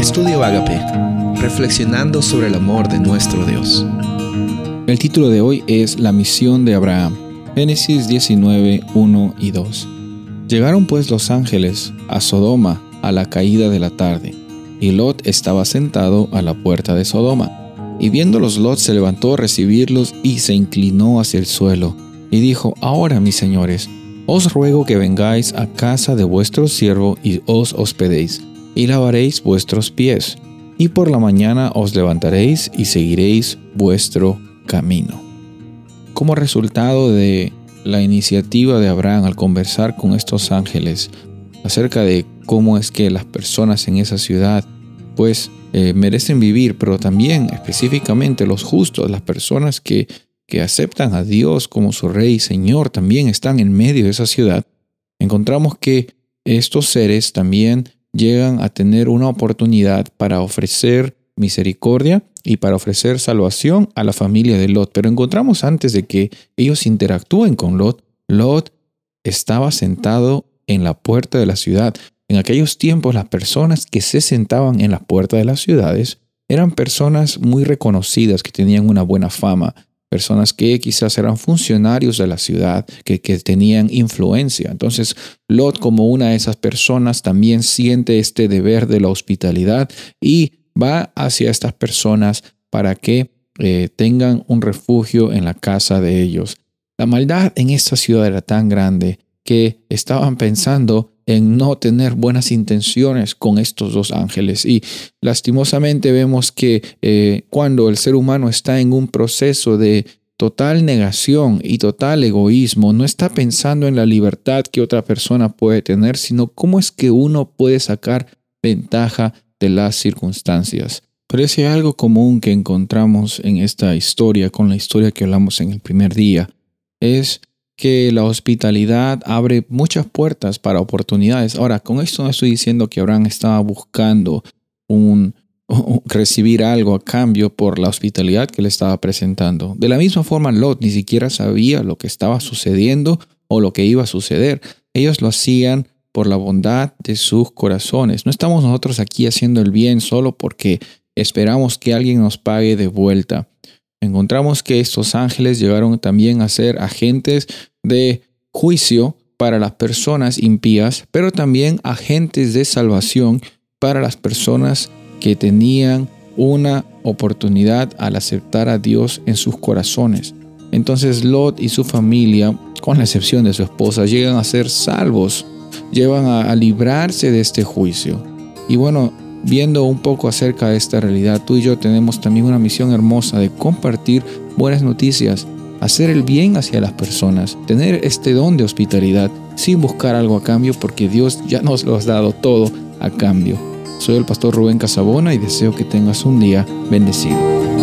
Estudio Agape, reflexionando sobre el amor de nuestro Dios. El título de hoy es La misión de Abraham. Génesis 19, 1 y 2. Llegaron pues los ángeles a Sodoma a la caída de la tarde, y Lot estaba sentado a la puerta de Sodoma. Y viéndolos Lot se levantó a recibirlos y se inclinó hacia el suelo, y dijo, Ahora, mis señores, os ruego que vengáis a casa de vuestro siervo y os hospedéis y lavaréis vuestros pies, y por la mañana os levantaréis y seguiréis vuestro camino. Como resultado de la iniciativa de Abraham al conversar con estos ángeles acerca de cómo es que las personas en esa ciudad pues eh, merecen vivir, pero también específicamente los justos, las personas que, que aceptan a Dios como su rey y señor, también están en medio de esa ciudad, encontramos que estos seres también llegan a tener una oportunidad para ofrecer misericordia y para ofrecer salvación a la familia de Lot. Pero encontramos antes de que ellos interactúen con Lot, Lot estaba sentado en la puerta de la ciudad. En aquellos tiempos las personas que se sentaban en la puerta de las ciudades eran personas muy reconocidas que tenían una buena fama, personas que quizás eran funcionarios de la ciudad, que, que, tenían influencia. Entonces, Lot como una de esas personas también siente este deber de la hospitalidad y va hacia estas personas para que eh, tengan un refugio en la casa de ellos. La maldad en esta ciudad era tan grande que estaban pensando en no tener buenas intenciones con estos dos ángeles. Y lastimosamente vemos que eh, cuando el ser humano está en un proceso de total negación y total egoísmo, no está pensando en la libertad que otra persona puede tener, sino cómo es que uno puede sacar ventaja de las circunstancias. Parece algo común que encontramos en esta historia, con la historia que hablamos en el primer día, es que la hospitalidad abre muchas puertas para oportunidades. Ahora, con esto no estoy diciendo que Abraham estaba buscando un, recibir algo a cambio por la hospitalidad que le estaba presentando. De la misma forma, Lot ni siquiera sabía lo que estaba sucediendo o lo que iba a suceder. Ellos lo hacían por la bondad de sus corazones. No estamos nosotros aquí haciendo el bien solo porque esperamos que alguien nos pague de vuelta. Encontramos que estos ángeles llegaron también a ser agentes de juicio para las personas impías, pero también agentes de salvación para las personas que tenían una oportunidad al aceptar a Dios en sus corazones. Entonces Lot y su familia, con la excepción de su esposa, llegan a ser salvos, llevan a, librarse de este juicio. Y bueno, viendo un poco acerca de esta realidad, tú y yo tenemos también una misión hermosa de compartir buenas noticias hacer el bien hacia las personas, tener este don de hospitalidad sin buscar algo a cambio porque Dios ya nos lo ha dado todo a cambio. Soy el pastor Rubén Casabona y deseo que tengas un día bendecido.